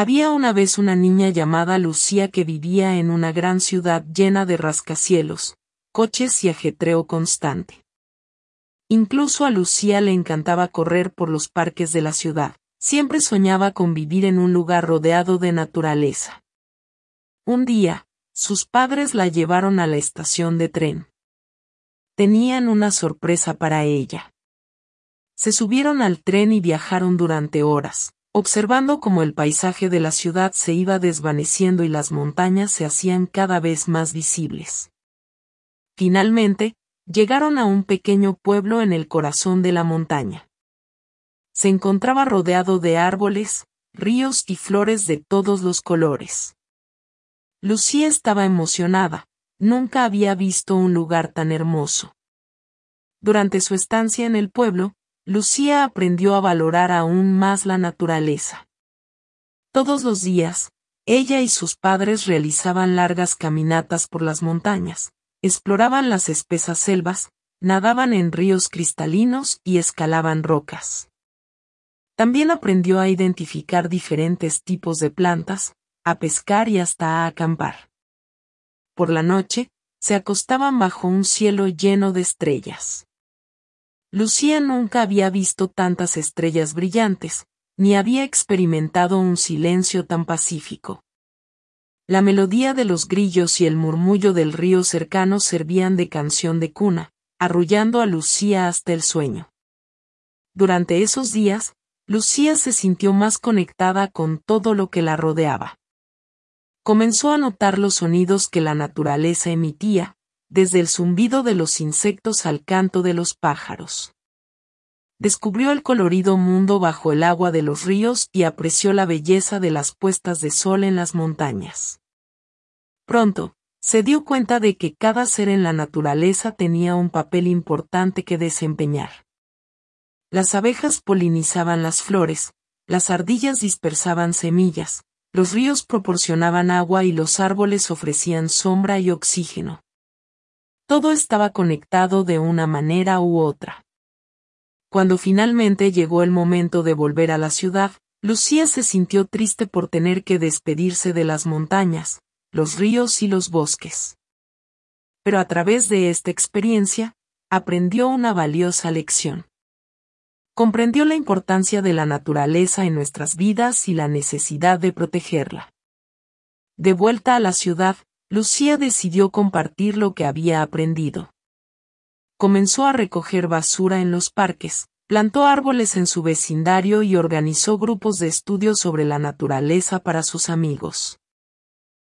Había una vez una niña llamada Lucía que vivía en una gran ciudad llena de rascacielos, coches y ajetreo constante. Incluso a Lucía le encantaba correr por los parques de la ciudad, siempre soñaba con vivir en un lugar rodeado de naturaleza. Un día, sus padres la llevaron a la estación de tren. Tenían una sorpresa para ella. Se subieron al tren y viajaron durante horas, observando cómo el paisaje de la ciudad se iba desvaneciendo y las montañas se hacían cada vez más visibles. Finalmente, llegaron a un pequeño pueblo en el corazón de la montaña. Se encontraba rodeado de árboles, ríos y flores de todos los colores. Lucía estaba emocionada, nunca había visto un lugar tan hermoso. Durante su estancia en el pueblo, Lucía aprendió a valorar aún más la naturaleza. Todos los días, ella y sus padres realizaban largas caminatas por las montañas, exploraban las espesas selvas, nadaban en ríos cristalinos y escalaban rocas. También aprendió a identificar diferentes tipos de plantas, a pescar y hasta a acampar. Por la noche, se acostaban bajo un cielo lleno de estrellas. Lucía nunca había visto tantas estrellas brillantes, ni había experimentado un silencio tan pacífico. La melodía de los grillos y el murmullo del río cercano servían de canción de cuna, arrullando a Lucía hasta el sueño. Durante esos días, Lucía se sintió más conectada con todo lo que la rodeaba. Comenzó a notar los sonidos que la naturaleza emitía, desde el zumbido de los insectos al canto de los pájaros. Descubrió el colorido mundo bajo el agua de los ríos y apreció la belleza de las puestas de sol en las montañas. Pronto, se dio cuenta de que cada ser en la naturaleza tenía un papel importante que desempeñar. Las abejas polinizaban las flores, las ardillas dispersaban semillas, los ríos proporcionaban agua y los árboles ofrecían sombra y oxígeno. Todo estaba conectado de una manera u otra. Cuando finalmente llegó el momento de volver a la ciudad, Lucía se sintió triste por tener que despedirse de las montañas, los ríos y los bosques. Pero a través de esta experiencia, aprendió una valiosa lección. Comprendió la importancia de la naturaleza en nuestras vidas y la necesidad de protegerla. De vuelta a la ciudad, Lucía decidió compartir lo que había aprendido. Comenzó a recoger basura en los parques, plantó árboles en su vecindario y organizó grupos de estudio sobre la naturaleza para sus amigos.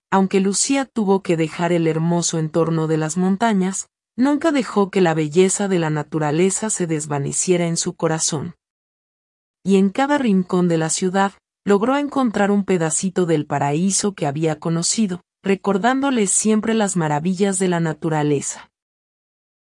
Aunque Lucía tuvo que dejar el hermoso entorno de las montañas, nunca dejó que la belleza de la naturaleza se desvaneciera en su corazón. Y en cada rincón de la ciudad, logró encontrar un pedacito del paraíso que había conocido, recordándoles siempre las maravillas de la naturaleza.